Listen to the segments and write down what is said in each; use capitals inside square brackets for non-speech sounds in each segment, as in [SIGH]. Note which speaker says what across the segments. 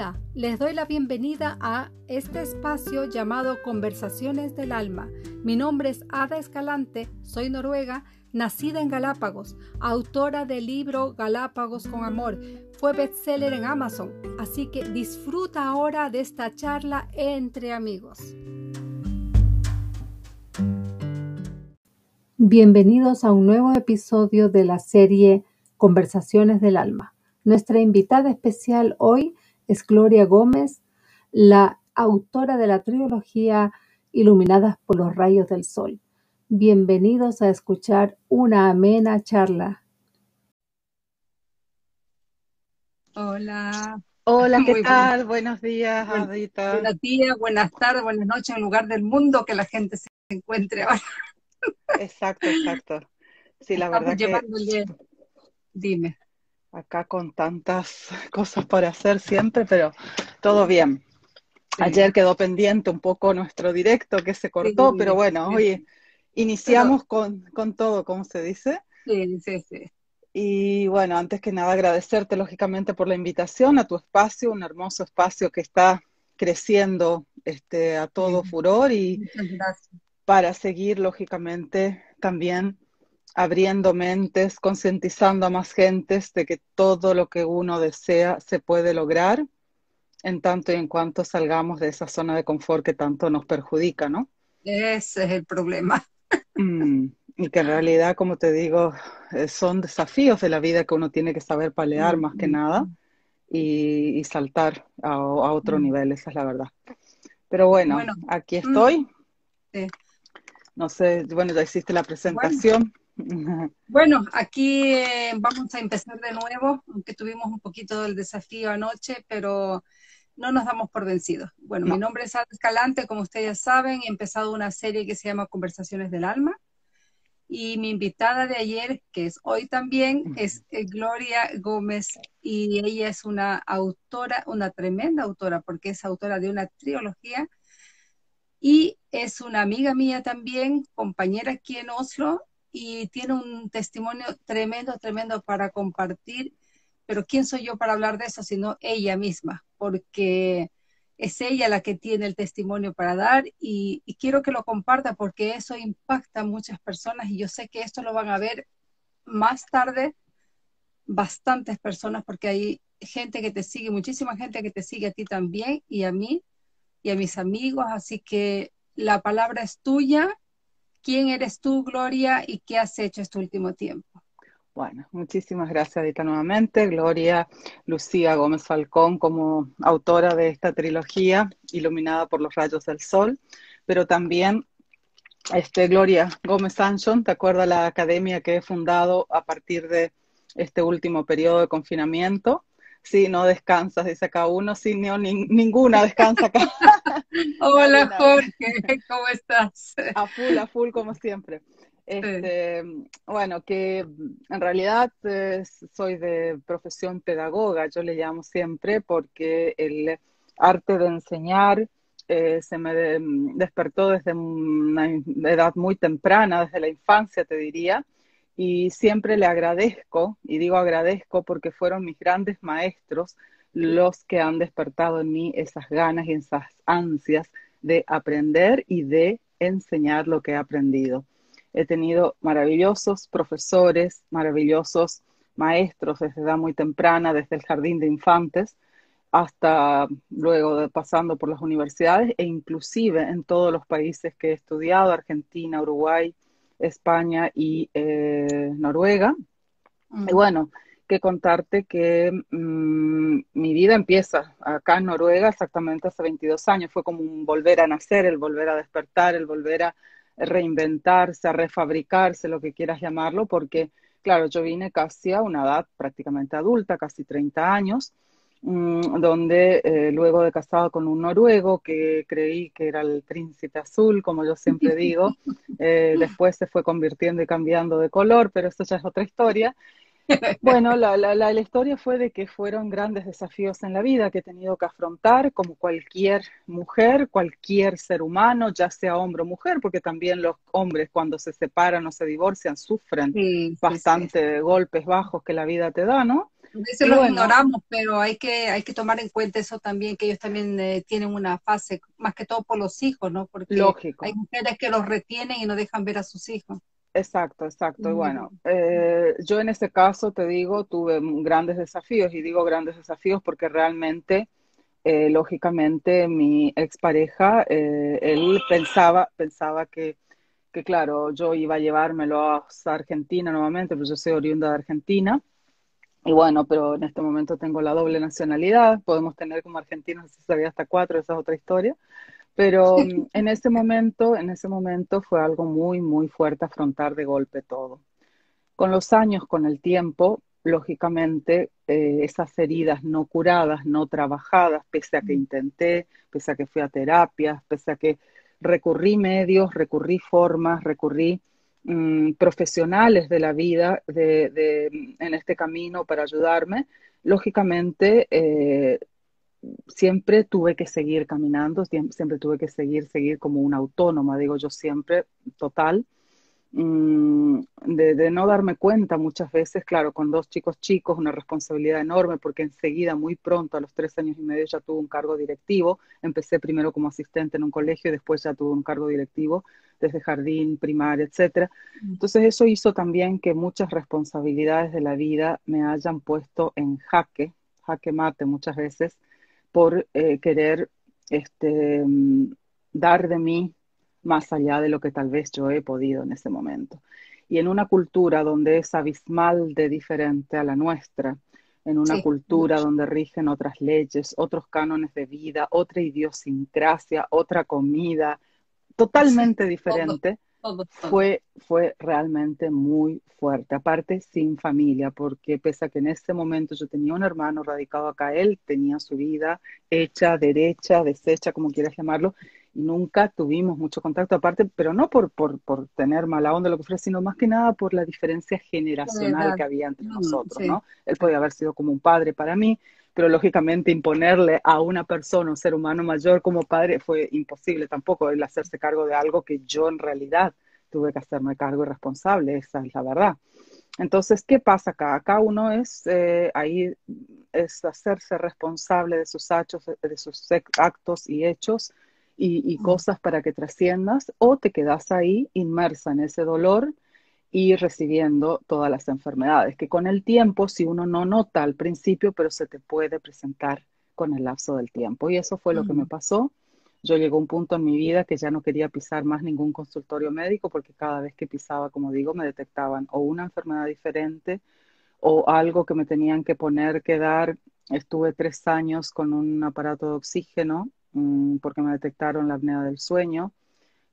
Speaker 1: Hola, les doy la bienvenida a este espacio llamado Conversaciones del Alma. Mi nombre es Ada Escalante, soy noruega, nacida en Galápagos, autora del libro Galápagos con Amor. Fue bestseller en Amazon, así que disfruta ahora de esta charla entre amigos. Bienvenidos a un nuevo episodio de la serie Conversaciones del Alma. Nuestra invitada especial hoy es Gloria Gómez, la autora de la trilogía Iluminadas por los rayos del sol. Bienvenidos a escuchar una amena charla.
Speaker 2: Hola.
Speaker 3: Hola, [LAUGHS] ¿qué tal? Buenos días,
Speaker 2: Adita. Buenos días, buenas tardes, buenas noches en lugar del mundo que la gente se encuentre ahora.
Speaker 3: Exacto, exacto. Sí, la verdad que...
Speaker 2: Dime
Speaker 3: acá con tantas [LAUGHS] cosas por hacer siempre, pero todo bien. Ayer quedó pendiente un poco nuestro directo que se cortó, pero bueno, hoy iniciamos con, con, todo, ¿cómo se dice?
Speaker 2: Sí, sí, sí.
Speaker 3: Y bueno, antes que nada agradecerte lógicamente por la invitación a tu espacio, un hermoso espacio que está creciendo este, a todo furor y para seguir lógicamente también abriendo mentes, concientizando a más gentes de que todo lo que uno desea se puede lograr en tanto y en cuanto salgamos de esa zona de confort que tanto nos perjudica, ¿no?
Speaker 2: Ese es el problema.
Speaker 3: Mm, y que en realidad, como te digo, eh, son desafíos de la vida que uno tiene que saber palear más que nada y, saltar a, otro mm. nivel, esa es la verdad. Pero bueno, aquí mm. estoy. No sé, bueno, ya hiciste la presentación. [LAUGHS]
Speaker 2: Bueno, aquí eh, vamos a empezar de nuevo, aunque tuvimos un poquito del desafío anoche, pero no nos damos por vencidos. Bueno, mi nombre es Ana Escalante, como ustedes ya saben, he empezado una serie que se llama Conversaciones del Alma. Y mi invitada de ayer, que es hoy también, es eh, Gloria Gómez. Y ella es una autora, una tremenda autora, porque es autora de una trilogía. Y es una amiga mía también, compañera aquí en Oslo, y tiene un testimonio tremendo, tremendo para compartir, pero ¿quién soy yo para hablar de eso sino ella misma? Porque es ella la que tiene el testimonio para dar y, quiero que lo comparta porque eso impacta a muchas personas y yo sé que esto lo van a ver más tarde bastantes personas porque hay gente que te sigue, muchísima gente que te sigue a ti también y a mí y a mis amigos, así que la palabra es tuya ¿Quién eres tú, Gloria, y qué has hecho este último tiempo?
Speaker 3: Bueno, muchísimas gracias, Adita, nuevamente. Gloria Lucía Gómez Falcón como autora de esta trilogía, Iluminada por los rayos del sol, pero también este, Gloria Gómez Sanchon, ¿te acuerdas la academia que he fundado a partir de este último periodo de confinamiento? Sí, no descansas, dice acá uno, sí, no, ninguna descansa acá. [LAUGHS]
Speaker 2: Hola Jorge, ¿cómo estás?
Speaker 3: A full, a full como siempre. Este, bueno, que en realidad eh, soy de profesión pedagoga, yo le llamo siempre, porque el arte de enseñar eh, se me despertó desde una edad muy temprana, desde la infancia te diría, y siempre le agradezco, y digo agradezco porque fueron mis grandes maestros los que han despertado en mí esas ganas y esas ansias de aprender y de enseñar lo que he aprendido. He tenido maravillosos profesores, maravillosos maestros desde edad muy temprana, desde el jardín de infantes hasta luego de, pasando por las universidades e inclusive en todos los países que he estudiado, Argentina, Uruguay, España y eh, Noruega. Y bueno, que contarte que mm, mi vida empieza acá en Noruega exactamente hace 22 años. Fue como un volver a nacer, el volver a despertar, el volver a reinventarse, a refabricarse, lo que quieras llamarlo, porque, claro, yo vine casi a una edad prácticamente adulta, casi 30 años, Mm, donde eh, luego de casado con un noruego que creí que era el príncipe azul, como yo siempre digo, eh, después se fue convirtiendo y cambiando de color, pero eso ya es otra historia. Bueno, la, la, la, historia fue de que fueron grandes desafíos en la vida que he tenido que afrontar como cualquier mujer, cualquier ser humano, ya sea hombre o mujer, porque también los hombres cuando se separan o se divorcian sufren bastante golpes bajos que la vida te da, ¿no?
Speaker 2: A veces lo ignoramos, pero hay que, hay que tomar en cuenta eso también, que ellos también eh, tienen una fase, más que todo por los hijos, ¿no? Porque hay mujeres que los retienen y no dejan ver a sus hijos.
Speaker 3: Exacto, exacto. Y bueno, eh, yo en este caso te digo, tuve grandes desafíos y digo grandes desafíos porque realmente, eh, lógicamente, mi expareja, él pensaba, pensaba que que claro, yo iba a llevármelo a Argentina nuevamente, pues yo soy oriunda de Argentina. Y bueno, pero en este momento tengo la doble nacionalidad, podemos tener como argentinos, si sabía hasta cuatro, esa es otra historia. Pero mm, en ese momento, en ese momento fue algo muy, muy fuerte afrontar de golpe todo. Con los años, con el tiempo, lógicamente, eh, esas heridas no curadas, no trabajadas, pese a que intenté, pese a que fui a terapias, pese a que recurrí medios, recurrí formas, recurrí mm, profesionales de la vida de, en este camino para ayudarme. Lógicamente, eh, siempre tuve que seguir caminando, siempre tuve que seguir, seguir como una autónoma, digo yo siempre, total. Mm, de, no darme cuenta muchas veces, claro, con dos chicos chicos, una responsabilidad enorme, porque enseguida, muy pronto, a los tres años y medio, ya tuve un cargo directivo. Empecé primero como asistente en un colegio y después ya tuve un cargo directivo desde jardín, primaria, etcétera. Mm. Entonces eso hizo también que muchas responsabilidades de la vida me hayan puesto en jaque, jaque mate muchas veces, por eh, querer este, mm, dar de mí más allá de lo que tal vez yo he podido en ese momento. Y en una cultura donde es abismal de diferente a la nuestra, en una cultura donde rigen otras leyes, otros cánones de vida, otra idiosincrasia, otra comida, totalmente diferente, Fue, fue realmente muy fuerte. Aparte, sin familia, porque pese a que en ese momento yo tenía un hermano radicado acá, él tenía su vida hecha, derecha, deshecha, como quieras llamarlo, nunca tuvimos mucho contacto aparte, pero no por, por, por tener mala onda lo que fuera, sino más que nada por la diferencia generacional que había entre mm, nosotros, ¿no? Él podía haber sido como un padre para mí, pero lógicamente imponerle a una persona, un ser humano mayor como padre fue imposible tampoco, el hacerse cargo de algo que yo en realidad tuve que hacerme cargo y responsable, esa es la verdad. Entonces, ¿qué pasa acá? Acá uno es eh, ahí es hacerse responsable de sus actos, de sus actos y hechos y, cosas para que trasciendas o te quedas ahí inmersa en ese dolor y recibiendo todas las enfermedades, que con el tiempo, si uno no nota al principio, pero se te puede presentar con el lapso del tiempo. Y eso fue lo que me pasó. Yo llegó un punto en mi vida que ya no quería pisar más ningún consultorio médico porque cada vez que pisaba, como digo, me detectaban o una enfermedad diferente o algo que me tenían que poner, que dar. Estuve tres años con un aparato de oxígeno Mm, porque me detectaron la apnea del sueño.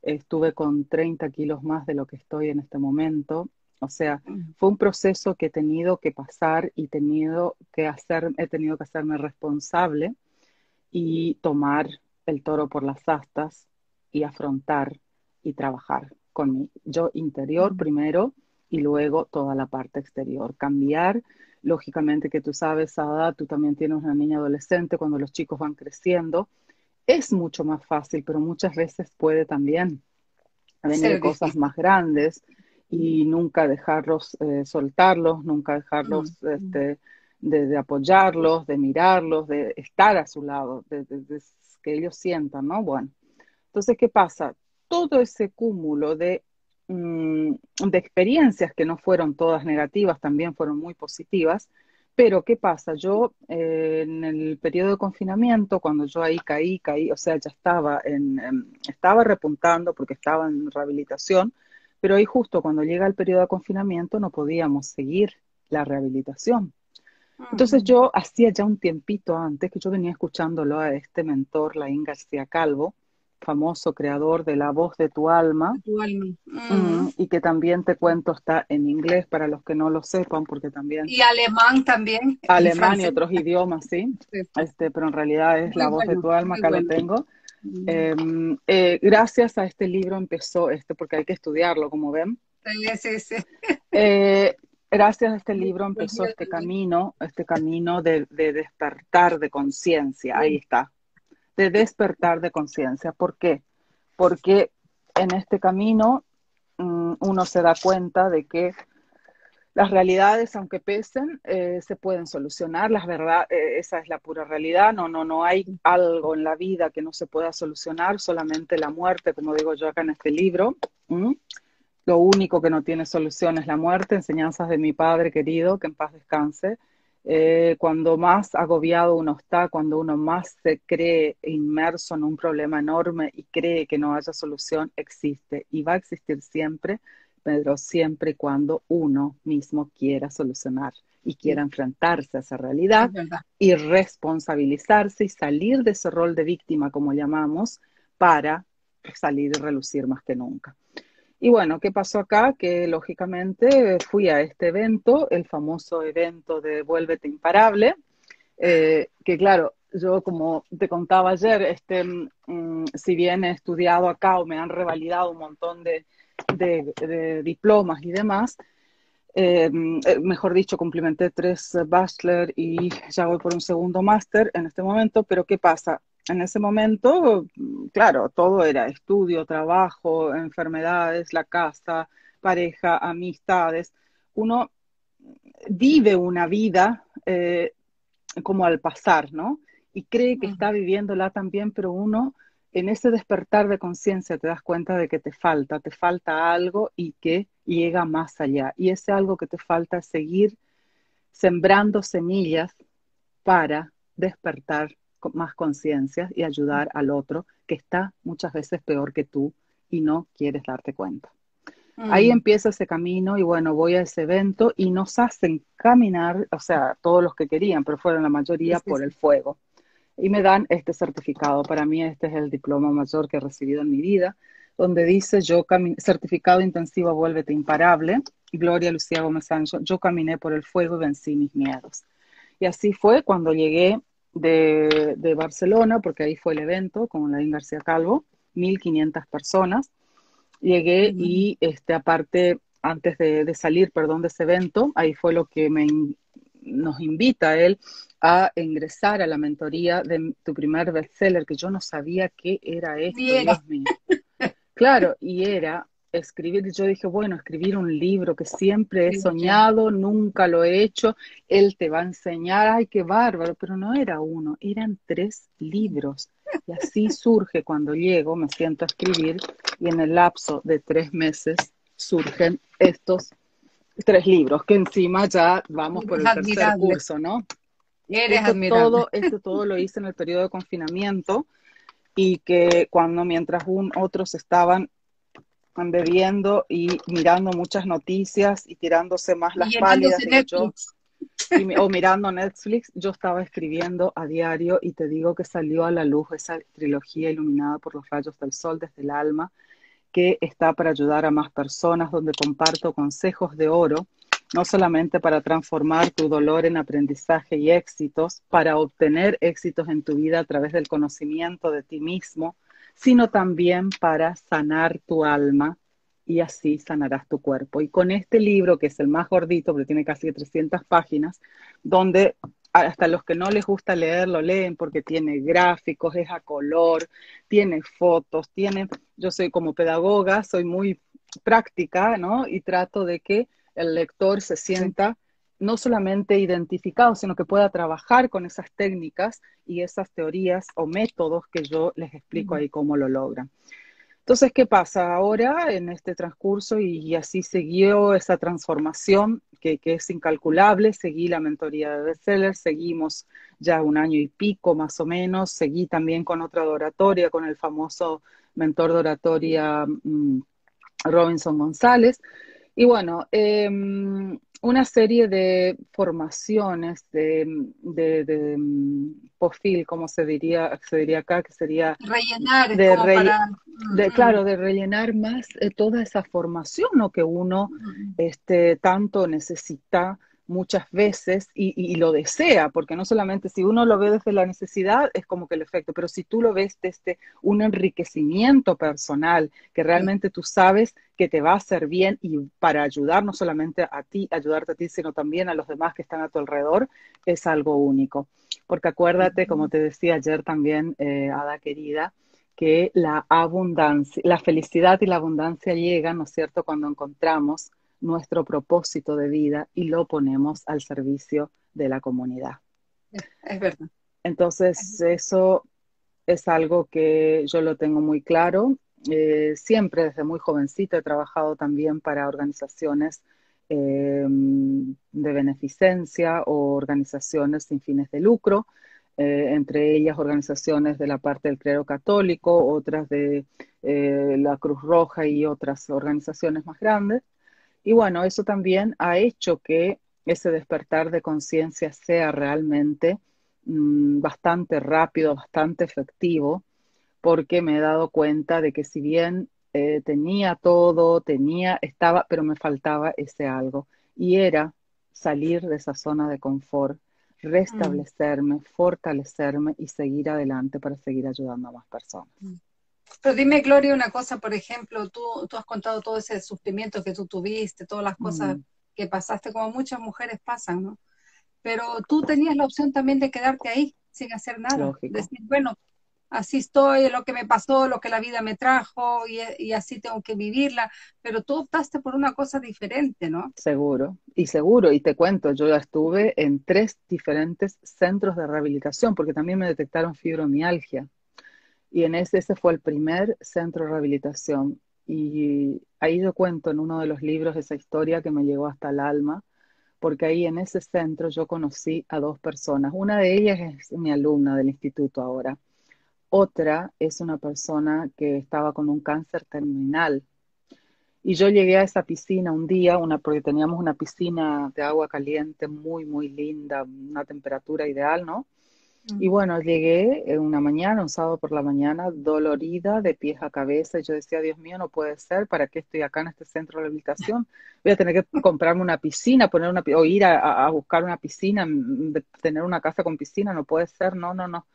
Speaker 3: Estuve con 30 kilos más de lo que estoy en este momento. O sea, mm. fue un proceso que he tenido que pasar y tenido que hacer, he tenido que hacerme responsable y tomar el toro por las astas y afrontar y trabajar con mi yo interior mm. primero y luego toda la parte exterior. Cambiar, lógicamente que tú sabes, Ada, tú también tienes una niña adolescente cuando los chicos van creciendo es mucho más fácil, pero muchas veces puede también venir cosas más grandes y nunca dejarlos eh, soltarlos, nunca dejarlos mm, mm. este, de, apoyarlos, de mirarlos, de estar a su lado, de, que ellos sientan, ¿no? Bueno, entonces, ¿qué pasa? Todo ese cúmulo de, mm, de experiencias que no fueron todas negativas, también fueron muy positivas, pero, ¿qué pasa? Yo eh, en el periodo de confinamiento, cuando yo ahí caí, caí, o sea, ya estaba, en, estaba repuntando porque estaba en rehabilitación, pero ahí justo cuando llega el periodo de confinamiento no podíamos seguir la rehabilitación. Entonces yo hacía ya un tiempito antes que yo venía escuchándolo a este mentor, Laín García Calvo, famoso creador de La voz de tu alma, mm, y que también te cuento está en inglés para los que no lo sepan, porque también...
Speaker 2: Y alemán también.
Speaker 3: Alemán y, otros idiomas, ¿sí? Este, pero en realidad es La voz de tu alma, acá lo tengo. Mm. Em, eh, gracias a este libro empezó, este, porque hay que estudiarlo, como ven.
Speaker 2: Sí, sí, sí.
Speaker 3: Eh, gracias a este libro empezó este camino, este camino de, de despertar de conciencia, ahí está, de despertar de conciencia. ¿Por qué? Porque en este camino mm, uno se da cuenta de que las realidades, aunque pesen, eh, se pueden solucionar. Las verdad, eh, esa es la pura realidad. No, no, no hay algo en la vida que no se pueda solucionar. Solamente la muerte, como digo yo acá en este libro. Lo único que no tiene solución es la muerte. Enseñanzas de mi padre querido, que en paz descanse. Eh, cuando más agobiado uno está, cuando uno más se cree inmerso en un problema enorme y cree que no haya solución, existe y va a existir siempre pero siempre y cuando uno mismo quiera solucionar y quiera enfrentarse a esa realidad y responsabilizarse y salir de ese rol de víctima, como llamamos, para salir y relucir más que nunca. Y bueno, ¿qué pasó acá? Que lógicamente fui a este evento, el famoso evento de Vuélvete Imparable, eh, que claro, yo como te contaba ayer, este, mm, si bien he estudiado acá o me han revalidado un montón de, diplomas y demás. Eh, eh, mejor dicho, cumplimenté tres bachelor y ya voy por un segundo máster en este momento, pero ¿qué pasa? En ese momento, claro, todo era estudio, trabajo, enfermedades, la casa, pareja, amistades. Uno vive una vida eh, como al pasar, ¿no? Y cree que está viviéndola también, pero uno en ese despertar de conciencia te das cuenta de que te falta, te falta algo y que llega más allá. Y ese algo que te falta es seguir sembrando semillas para despertar más conciencia y ayudar al otro que está muchas veces peor que tú y no quieres darte cuenta. Ahí mm. empieza ese camino y bueno, voy a ese evento y nos hacen caminar, o sea, todos los que querían, pero fueron la mayoría por el fuego y me dan este certificado. Para mí este es el diploma mayor que he recibido en mi vida, donde dice yo certificado intensivo vuélvete imparable, Gloria Lucía Gómez Sancho, yo caminé por el fuego y vencí mis miedos. Y así fue cuando llegué de, de Barcelona, porque ahí fue el evento con la García Calvo, 1500 personas. Llegué y este, aparte, antes de, de, salir, perdón, de ese evento, ahí fue lo que me, nos invita a él a ingresar a la mentoría de tu primer bestseller, que yo no sabía qué era esto, Dios mío. Claro, y era escribir, yo dije, bueno, escribir un libro que siempre he soñado, nunca lo he hecho, él te va a enseñar, ay, qué bárbaro, pero no era uno, eran tres libros. Y así [LAUGHS] surge cuando llego, me siento a escribir y en el lapso de tres meses surgen estos tres libros, que encima ya vamos por el tercer curso, ¿no?
Speaker 2: Eres
Speaker 3: esto todo, esto todo lo hice en el periodo de confinamiento y que cuando mientras un, otros estaban bebiendo y mirando muchas noticias y tirándose más las pálidas o mirando Netflix, yo estaba escribiendo a diario y te digo que salió a la luz esa trilogía iluminada por los rayos del sol desde el alma, que está para ayudar a más personas, donde comparto consejos de oro no solamente para transformar tu dolor en aprendizaje y éxitos, para obtener éxitos en tu vida a través del conocimiento de ti mismo, sino también para sanar tu alma y así sanarás tu cuerpo. Y con este libro, que es el más gordito, porque tiene casi 300 páginas, donde hasta los que no les gusta leer lo leen porque tiene gráficos, es a color, tiene fotos, tiene, yo soy como pedagoga, soy muy práctica, ¿no? Y trato de que el lector se sienta no solamente identificado, sino que pueda trabajar con esas técnicas y esas teorías o métodos que yo les explico ahí cómo lo logran. Entonces, ¿qué pasa ahora en este transcurso? Y, así siguió esa transformación que, que, es incalculable. Seguí la mentoría de bestseller, seguimos ya un año y pico más o menos. Seguí también con otra oratoria, con el famoso mentor de oratoria mm, Robinson González. Y bueno, em, una serie de formaciones de, de, de, mm, profil, como se diría, se diría acá, que sería
Speaker 2: rellenar,
Speaker 3: de, de claro, de rellenar más eh, toda esa formación ¿no? que uno este, tanto necesita muchas veces y, lo desea, porque no solamente si uno lo ve desde la necesidad es como que el efecto, pero si tú lo ves desde un enriquecimiento personal, que realmente tú sabes que te va a hacer bien y para ayudar no solamente a ti, ayudarte a ti, sino también a los demás que están a tu alrededor, es algo único. Porque acuérdate, como te decía ayer también, eh, Ada querida, que la abundancia, la felicidad y la abundancia llegan, ¿no es cierto?, cuando encontramos nuestro propósito de vida y lo ponemos al servicio de la comunidad.
Speaker 2: Es verdad.
Speaker 3: Entonces, eso es algo que yo lo tengo muy claro. Eh, siempre desde muy jovencita he trabajado también para organizaciones eh, de beneficencia o organizaciones sin fines de lucro, eh, entre ellas organizaciones de la parte del clero católico, otras de la Cruz Roja y otras organizaciones más grandes. Y bueno, eso también ha hecho que ese despertar de conciencia sea realmente mm, bastante rápido, bastante efectivo, porque me he dado cuenta de que si bien eh, tenía todo, tenía, estaba, pero me faltaba ese algo. Y era salir de esa zona de confort, restablecerme, fortalecerme y seguir adelante para seguir ayudando a más personas. Mm.
Speaker 2: Pero dime, Gloria, una cosa, por ejemplo, tú, tú has contado todo ese sufrimiento que tú tuviste, todas las cosas que pasaste, como muchas mujeres pasan, ¿no? Pero tú tenías la opción también de quedarte ahí sin hacer nada. Decir, bueno, así estoy, lo que me pasó, lo que la vida me trajo y, así tengo que vivirla, pero tú optaste por una cosa diferente, ¿no?
Speaker 3: Seguro, y seguro, y te cuento, yo ya estuve en tres diferentes centros de rehabilitación porque también me detectaron fibromialgia y en ese, ese fue el primer centro de rehabilitación y ahí yo cuento en uno de los libros esa historia que me llegó hasta el alma, porque ahí en ese centro yo conocí a dos personas. Una de ellas es mi alumna del instituto ahora. Otra es una persona que estaba con un cáncer terminal. Y yo llegué a esa piscina un día, porque teníamos una piscina de agua caliente muy, muy linda, una temperatura ideal, ¿no? Y bueno, llegué una mañana, un sábado por la mañana, dolorida de pies a cabeza. Y yo decía, Dios mío, no puede ser, ¿para qué estoy acá en este centro de rehabilitación? Voy a tener que comprarme una piscina, poner una, o ir a, buscar una piscina, tener una casa con piscina, no puede ser, no, no, no.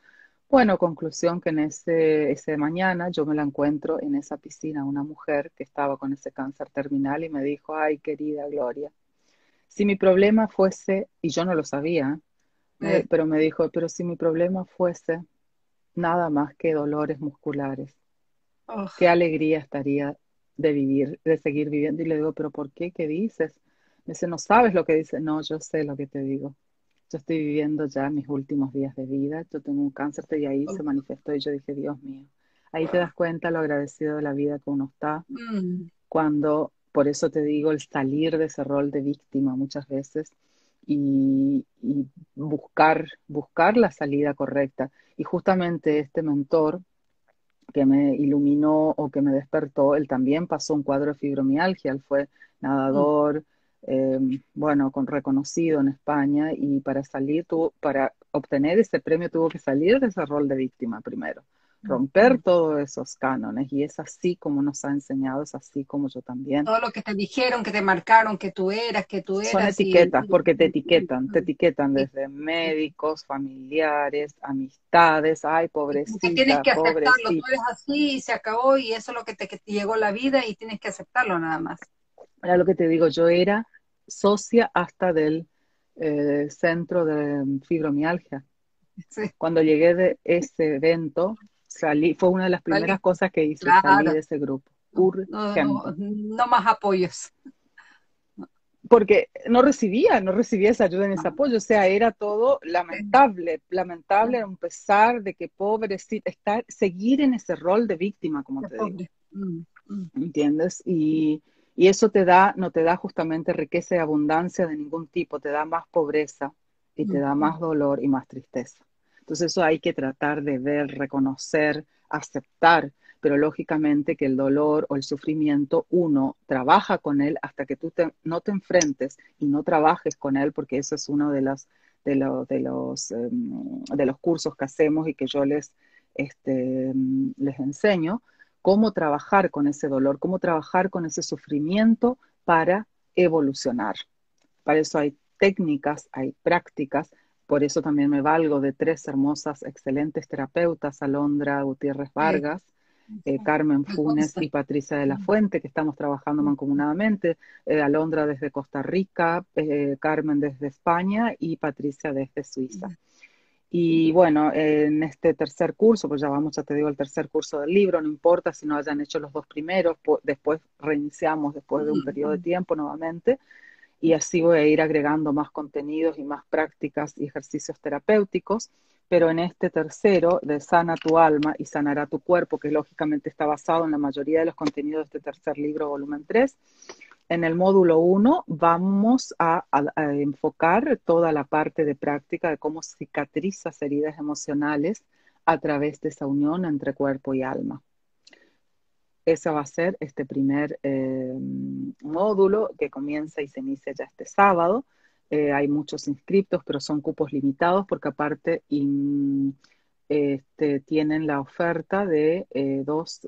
Speaker 3: Bueno, conclusión que en ese, ese mañana yo me la encuentro en esa piscina, una mujer que estaba con ese cáncer terminal y me dijo, ay, querida Gloria, si mi problema fuese, y yo no lo sabía, pero me dijo, pero si mi problema fuese nada más que dolores musculares, qué alegría estaría de vivir, de seguir viviendo. Y le digo, pero ¿por qué? ¿Qué dices? Me dice, no sabes lo que dice. No, yo sé lo que te digo. Yo estoy viviendo ya mis últimos días de vida. Yo tengo un cáncer y ahí se manifestó y yo dije, Dios mío. Ahí te das cuenta lo agradecido de la vida que uno está. Mm. Cuando, por eso te digo, el salir de ese rol de víctima muchas veces y, buscar, buscar la salida correcta. Y justamente este mentor que me iluminó o que me despertó, él también pasó un cuadro de fibromialgia, él fue nadador, em, bueno, con reconocido en España y para salir, tuvo, para obtener ese premio tuvo que salir de ese rol de víctima primero romper todos esos cánones y es así como nos ha enseñado, es así como yo también.
Speaker 2: Todo lo que te dijeron, que te marcaron, que tú eras, que tú eras.
Speaker 3: Son etiquetas, porque te etiquetan, te etiquetan desde médicos, familiares, amistades, ay, pobrecita,
Speaker 2: tienes que aceptarlo, tú eres así y se acabó y eso es lo que te, llegó la vida y tienes que aceptarlo nada más.
Speaker 3: Era lo que te digo, yo era socia hasta del eh, centro de fibromialgia. Cuando llegué de ese evento, salí, fue una de las primeras cosas que hice, salir de ese grupo.
Speaker 2: No, más apoyos.
Speaker 3: Porque no recibía, no recibía esa ayuda ni ese apoyo, o sea, era todo lamentable, lamentable a pesar de que pobrecita, estar, seguir en ese rol de víctima, como te digo. Mm, mm. ¿Entiendes? Y, y eso te da, no te da justamente riqueza y abundancia de ningún tipo, te da más pobreza y te da más dolor y más tristeza. Entonces eso hay que tratar de ver, reconocer, aceptar, pero lógicamente que el dolor o el sufrimiento uno trabaja con él hasta que tú no te enfrentes y no trabajes con él, porque eso es uno de los, de los, de los, em, de los cursos que hacemos y que yo les, este, les enseño, cómo trabajar con ese dolor, cómo trabajar con ese sufrimiento para evolucionar. Para eso hay técnicas, hay prácticas por eso también me valgo de tres hermosas, excelentes terapeutas, Alondra Gutiérrez Vargas, eh, Carmen Funes y Patricia de la Fuente, que estamos trabajando mancomunadamente. Eh, Alondra desde Costa Rica, eh, Carmen desde España y Patricia desde Suiza. Y bueno, en este tercer curso, pues ya vamos, ya te digo, el tercer curso del libro, no importa si no hayan hecho los dos primeros, después reiniciamos después de un periodo de tiempo nuevamente y así voy a ir agregando más contenidos y más prácticas y ejercicios terapéuticos. Pero en este tercero, de Sana tu alma y sanará tu cuerpo, que lógicamente está basado en la mayoría de los contenidos de este tercer libro, volumen 3, en el módulo 1 vamos a, enfocar toda la parte de práctica de cómo cicatrizas heridas emocionales a través de esa unión entre cuerpo y alma. Ese va a ser este primer eh, módulo que comienza y se inicia ya este sábado. Eh, hay muchos inscriptos, pero son cupos limitados porque aparte este, tienen la oferta de eh, dos,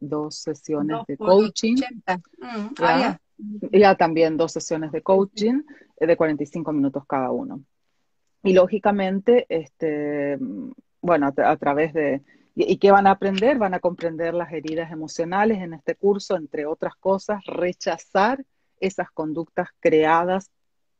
Speaker 3: dos sesiones de coaching. Mm, ah, ya también dos sesiones de coaching eh, de 45 minutos cada uno. Y lógicamente, este, bueno, a, través de... ¿Y, qué van a aprender? Van a comprender las heridas emocionales en este curso, entre otras cosas, rechazar esas conductas creadas,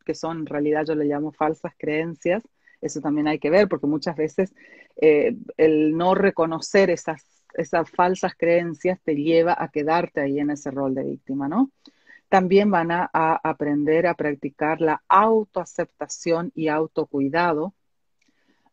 Speaker 3: que son en realidad yo le llamo falsas creencias. Eso también hay que ver, porque muchas veces eh, el no reconocer esas, esas falsas creencias te lleva a quedarte ahí en ese rol de víctima, ¿no? También van a, aprender a practicar la autoaceptación y autocuidado.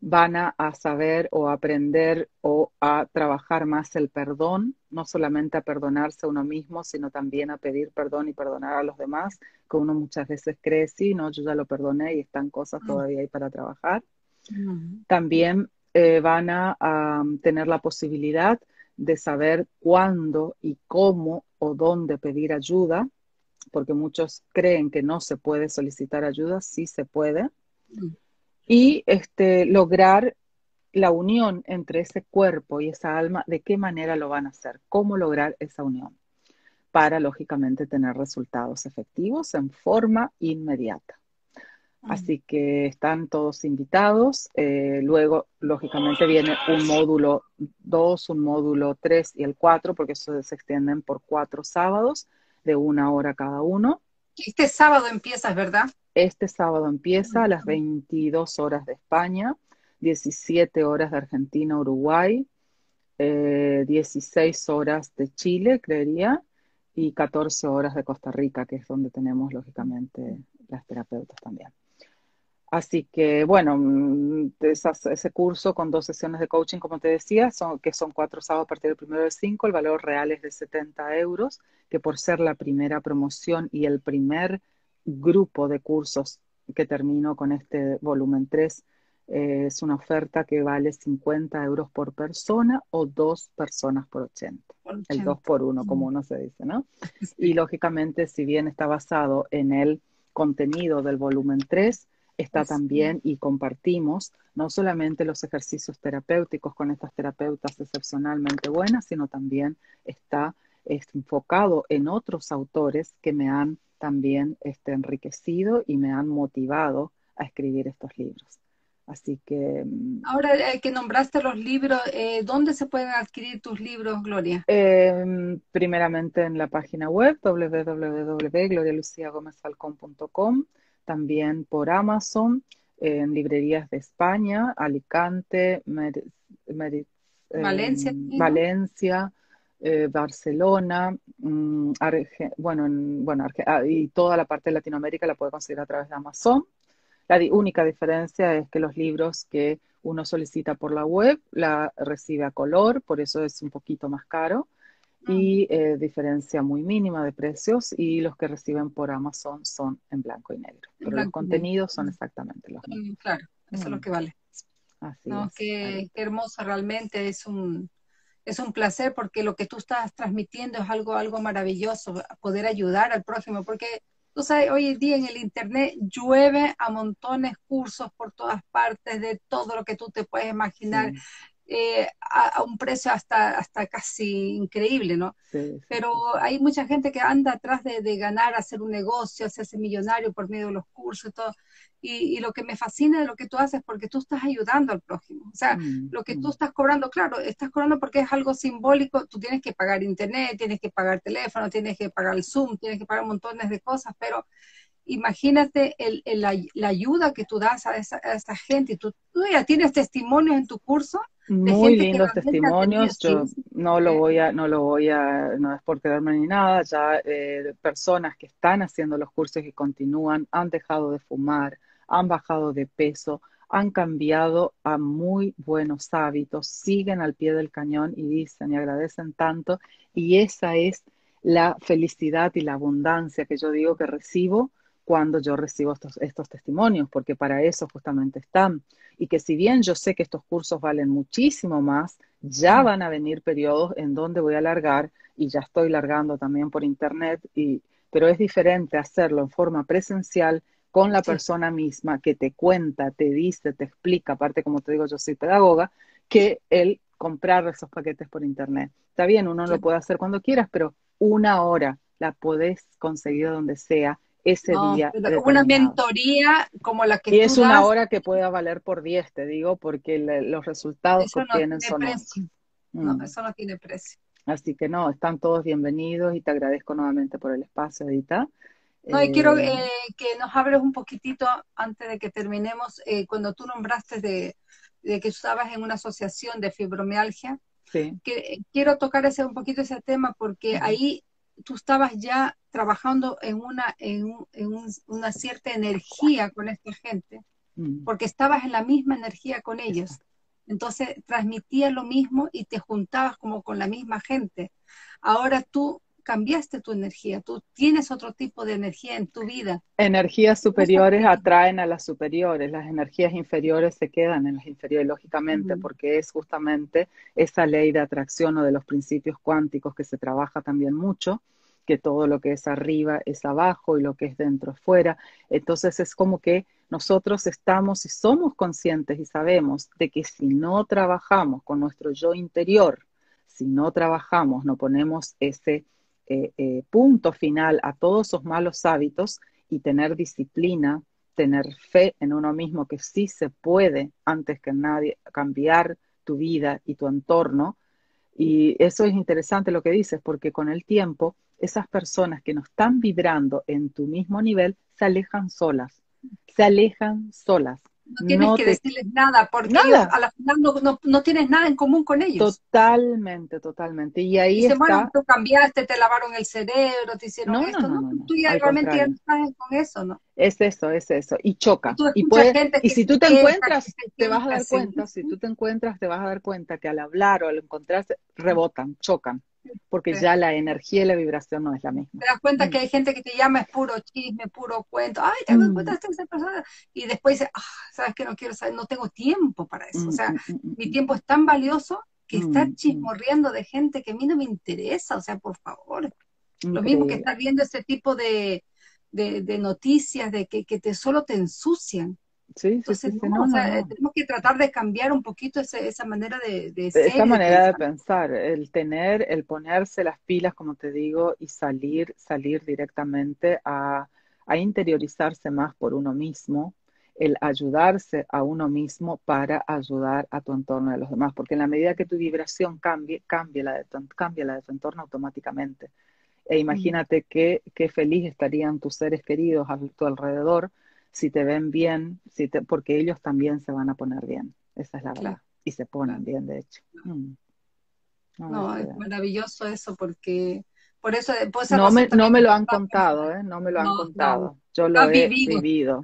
Speaker 3: Van a, saber o aprender o a trabajar más el perdón, no solamente a perdonarse a uno mismo, sino también a pedir perdón y perdonar a los demás, que uno muchas veces cree, sí, no, yo ya lo perdoné y están cosas mm. todavía ahí para trabajar. Mm. También eh, van a tener la posibilidad de saber cuándo y cómo o dónde pedir ayuda porque muchos creen que no se puede solicitar ayuda, sí se puede. Mm. Y este, lograr la unión entre ese cuerpo y esa alma, ¿de qué manera lo van a hacer? ¿Cómo lograr esa unión? Para, lógicamente, tener resultados efectivos en forma inmediata. Mm. Así que están todos invitados. Eh, luego, lógicamente, viene un módulo 2, un módulo 3 y el 4, porque eso se extienden por cuatro sábados de una hora cada uno.
Speaker 2: Este sábado empieza, ¿verdad?
Speaker 3: Este sábado empieza a las 22 horas de España, 17 horas de Argentina, Uruguay, 16 eh, horas de Chile, creería, y 14 horas de Costa Rica, que es donde tenemos, lógicamente, las terapeutas también. Así que, bueno, mm, ese curso con dos sesiones de coaching, como te decía, son, que son cuatro sábados a partir del primero del cinco, el valor real es de 70 euros, que por ser la primera promoción y el primer grupo de cursos que termino con este volumen 3, eh, es una oferta que vale 50 euros por persona o dos personas por 80. El 2 por 1, como uno se dice, ¿no? [LAUGHS] Y lógicamente, si bien está basado en el contenido del volumen 3, está también y compartimos no solamente los ejercicios terapéuticos con estas terapeutas excepcionalmente buenas, sino también está enfocado en otros autores que me han también este, enriquecido y me han motivado a escribir estos libros. Así que...
Speaker 2: Mm, Ahora eh, que nombraste los libros, eh, ¿dónde se pueden adquirir tus libros, Gloria?
Speaker 3: Em, primeramente en la página web www.glorialuciagomezfalcón.com también por Amazon, en librerías de España, Alicante,
Speaker 2: Valencia,
Speaker 3: Valencia eh, Barcelona, mm, bueno, bueno y toda la parte de Latinoamérica la puede conseguir a través de Amazon. La única diferencia es que los libros que uno solicita por la web la recibe a color, por eso es un poquito más caro y eh, diferencia muy mínima de precios y los que reciben por Amazon son en blanco y negro. Pero los contenidos son exactamente los mismos.
Speaker 2: Claro, eso es lo mm. que vale. Así no, es, qué, qué, hermoso realmente, es un, es un placer porque lo que tú estás transmitiendo es algo, algo maravilloso, poder ayudar al prójimo, porque tú sabes, hoy en día en el Internet llueve a montones cursos por todas partes de todo lo que tú te puedes imaginar. Eh, a, un precio hasta, hasta casi increíble, ¿no? Pero hay mucha gente que anda atrás de, de, ganar, hacer un negocio, hacerse millonario por medio de los cursos y todo. Y, lo que me fascina de lo que tú haces, porque tú estás ayudando al prójimo. O sea, mm, lo que tú mm. estás cobrando, claro, estás cobrando porque es algo simbólico, tú tienes que pagar internet, tienes que pagar teléfono, tienes que pagar el Zoom, tienes que pagar montones de cosas, pero imagínate el, la, ayuda que tú das a esa, gente. Tú, tú, ya tienes testimonios en tu curso.
Speaker 3: Muy lindos testimonios. Yo no lo voy a, no lo voy a, no es por quedarme ni nada. Ya eh, personas que están haciendo los cursos y continúan han dejado de fumar, han bajado de peso, han cambiado a muy buenos hábitos, siguen al pie del cañón y dicen y agradecen tanto. Y esa es la felicidad y la abundancia que yo digo que recibo cuando yo recibo estos, estos testimonios, porque para eso justamente están. Y que si bien yo sé que estos cursos valen muchísimo más, ya van a venir periodos en donde voy a largar y ya estoy largando también por internet, y, pero es diferente hacerlo en forma presencial con la persona misma que te cuenta, te dice, te explica, aparte como te digo, yo soy pedagoga, que el comprar esos paquetes por internet. Está bien, uno lo puede hacer cuando quieras, pero una hora la podés conseguir donde sea ese día.
Speaker 2: Una mentoría como la que
Speaker 3: y es una hora que pueda valer por 10, te digo, porque los resultados que obtienen son
Speaker 2: precio. No, mm. eso no tiene precio.
Speaker 3: Así que no, están todos bienvenidos y te agradezco nuevamente por el espacio, Edita.
Speaker 2: No, y quiero eh, eh, que nos hables un poquitito antes de que terminemos, eh, cuando tú nombraste de, que estabas en una asociación de fibromialgia, sí. que quiero tocar ese un poquito ese tema porque ahí tú estabas ya trabajando en una, en, una cierta energía con esta gente, mm. porque estabas en la misma energía con ellos. Entonces transmitías lo mismo y te juntabas como con la misma gente. Ahora tú cambiaste tu energía, tú tienes otro tipo de energía en tu vida.
Speaker 3: Energías superiores atraen a las superiores, las energías inferiores se quedan en las inferiores, lógicamente, porque es justamente esa ley de atracción o de los principios cuánticos que se trabaja también mucho, que todo lo que es arriba es abajo y lo que es dentro es fuera. Entonces es como que nosotros estamos y somos conscientes y sabemos de que si no trabajamos con nuestro yo interior, si no trabajamos, no ponemos ese eh, eh, punto final a todos esos malos hábitos y tener disciplina, tener fe en uno mismo que sí se puede antes que nadie cambiar tu vida y tu entorno. Y eso es interesante lo que dices, porque con el tiempo esas personas que no están vibrando en tu mismo nivel se alejan solas, se alejan solas.
Speaker 2: No tienes que decirles nada, porque a la final no, tienes nada en común con ellos.
Speaker 3: Totalmente, totalmente. Y ahí Dicen, está... bueno,
Speaker 2: tú cambiaste, te lavaron el cerebro, te hicieron esto, no, no, no, tú ya realmente ya estás con eso, ¿no?
Speaker 3: Es eso, es eso. Y choca. Y, y si tú te encuentras, te vas a dar cuenta, si tú te encuentras, te vas a dar cuenta que al hablar o al encontrarse, rebotan, chocan porque ya la energía y la vibración no es la misma.
Speaker 2: Te das cuenta que hay gente que te llama, es puro chisme, puro cuento, ay, te das cuenta de esa persona, y después dice, ah, sabes que no quiero saber, no tengo tiempo para eso, o sea, mm, mm, mm, mi tiempo es tan valioso que estar chismorriendo de gente que a mí no me interesa, o sea, por favor. Lo mismo que estar viendo ese tipo de, de, noticias de que, que te, solo te ensucian.
Speaker 3: Sí, sí, sí,
Speaker 2: tenemos que tratar de cambiar un poquito esa manera de, de ser.
Speaker 3: Esa manera de pensar, el tener, el ponerse las pilas, como te digo, y salir, salir directamente a, a interiorizarse más por uno mismo, el ayudarse a uno mismo para ayudar a tu entorno y a los demás, porque en la medida que tu vibración cambie, cambia la de tu, cambia la de tu entorno automáticamente. E imagínate qué, qué feliz estarían tus seres queridos a tu alrededor si te ven bien, si te, porque ellos también se van a poner bien, esa es la verdad, y se ponen bien, de hecho. Mm.
Speaker 2: No, es maravilloso eso, porque por eso...
Speaker 3: no, me, no me lo han contado, ¿eh? No me lo han contado, yo lo, he vivido.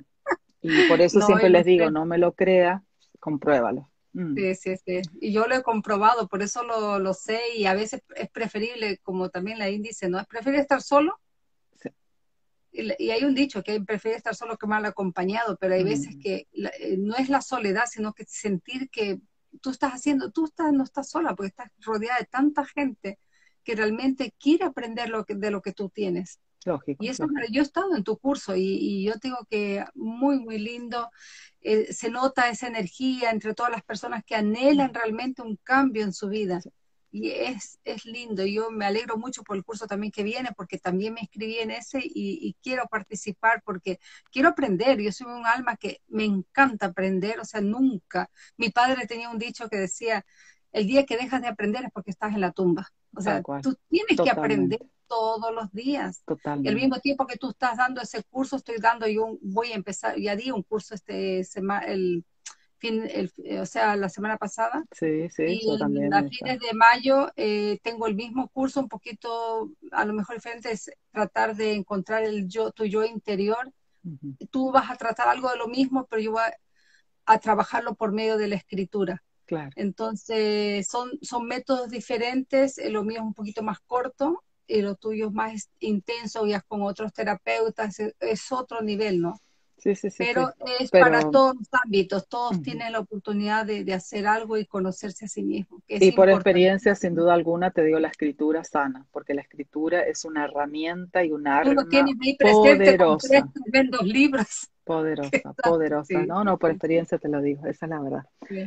Speaker 3: Y por eso [LAUGHS] siempre les digo, no me lo crea, compruébalo.
Speaker 2: Mm. Sí, sí, sí. Y yo lo he comprobado, por eso lo, lo, sé y a veces es preferible, como también la índice, ¿no? Es preferible estar solo y hay un dicho que prefiere estar solo que mal acompañado, pero hay veces mm. que eh, no es la soledad, sino que sentir que tú estás haciendo, tú estás, no estás sola, porque estás rodeada de tanta gente que realmente quiere aprender lo que, de lo que tú tienes.
Speaker 3: Lógico,
Speaker 2: y eso, yo he estado en tu curso y, yo digo que muy, muy lindo. Eh, se nota esa energía entre todas las personas que anhelan realmente un cambio en su vida y es, es lindo. Yo me alegro mucho por el curso también que viene, porque también me inscribí en ese y, quiero participar porque quiero aprender. Yo soy un alma que me encanta aprender, o sea, nunca. Mi padre tenía un dicho que decía, el día que dejas de aprender es porque estás en la tumba. O sea, tú tienes que aprender. todos los días.
Speaker 3: Totalmente.
Speaker 2: Y al mismo tiempo que tú estás dando ese curso, estoy dando yo voy a empezar, ya di un curso este semana, el fin, el, o sea, la semana pasada.
Speaker 3: Sí, sí,
Speaker 2: y
Speaker 3: también.
Speaker 2: A fines de mayo eh, tengo el mismo curso, un poquito, a lo mejor diferente, es tratar de encontrar el yo, tu yo interior. Tú vas a tratar algo de lo mismo, pero yo voy a trabajarlo por medio de la escritura. Entonces, son, son métodos diferentes, eh, lo mío es un poquito más corto y lo tuyo es más intenso, ya con otros terapeutas, es, otro nivel, ¿no?
Speaker 3: Sí, sí, sí.
Speaker 2: Pero es para todos los ámbitos, todos tienen la oportunidad de, hacer algo y conocerse a sí mismos.
Speaker 3: y por experiencia, sin duda alguna, te digo la escritura sana, porque la escritura es una herramienta y un arma poderosa.
Speaker 2: Con libros.
Speaker 3: Poderosa, poderosa, ¿no? No, por experiencia te lo digo, esa es la verdad.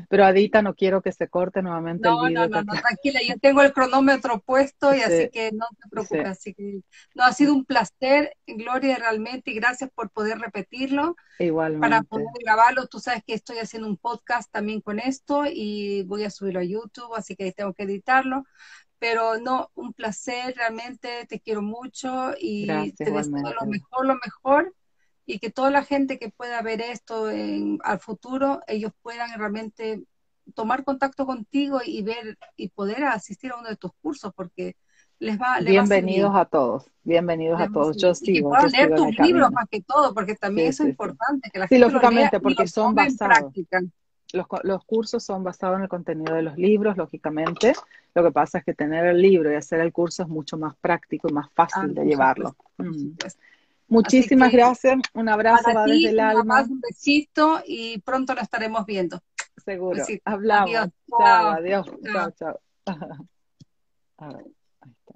Speaker 3: Pero Adita, no quiero que se corte nuevamente el video.
Speaker 2: No, no, no, tranquila, yo tengo el cronómetro puesto y así que no te preocupes. Así que, no, ha sido un placer, Gloria, realmente, y gracias por poder repetirlo.
Speaker 3: Igualmente.
Speaker 2: Para poder grabarlo, tú sabes que estoy haciendo un podcast también con esto y voy a subirlo a YouTube, así que tengo que editarlo pero no, un placer, realmente te quiero mucho y te deseo lo mejor, lo mejor y que toda la gente que pueda ver esto en, al futuro, ellos puedan realmente tomar contacto contigo y ver y poder asistir a uno de tus cursos porque les va
Speaker 3: bienvenidos a, todos bienvenidos a todos. yo sigo
Speaker 2: y leer tus libros más que todo porque también eso es importante que la
Speaker 3: sí, lógicamente porque son basados. los, los, cursos son basados en el contenido de los libros, lógicamente. Lo que pasa es que tener el libro y hacer el curso es mucho más práctico y más fácil ah, de llevarlo. Mm. Muchísimas que, gracias, un abrazo para ti, desde el un alma.
Speaker 2: Abrazo, un besito y pronto nos estaremos viendo.
Speaker 3: Seguro. Besito. Hablamos. Adiós. Chao, adiós. Chao, chao. [LAUGHS] A ver, ahí está.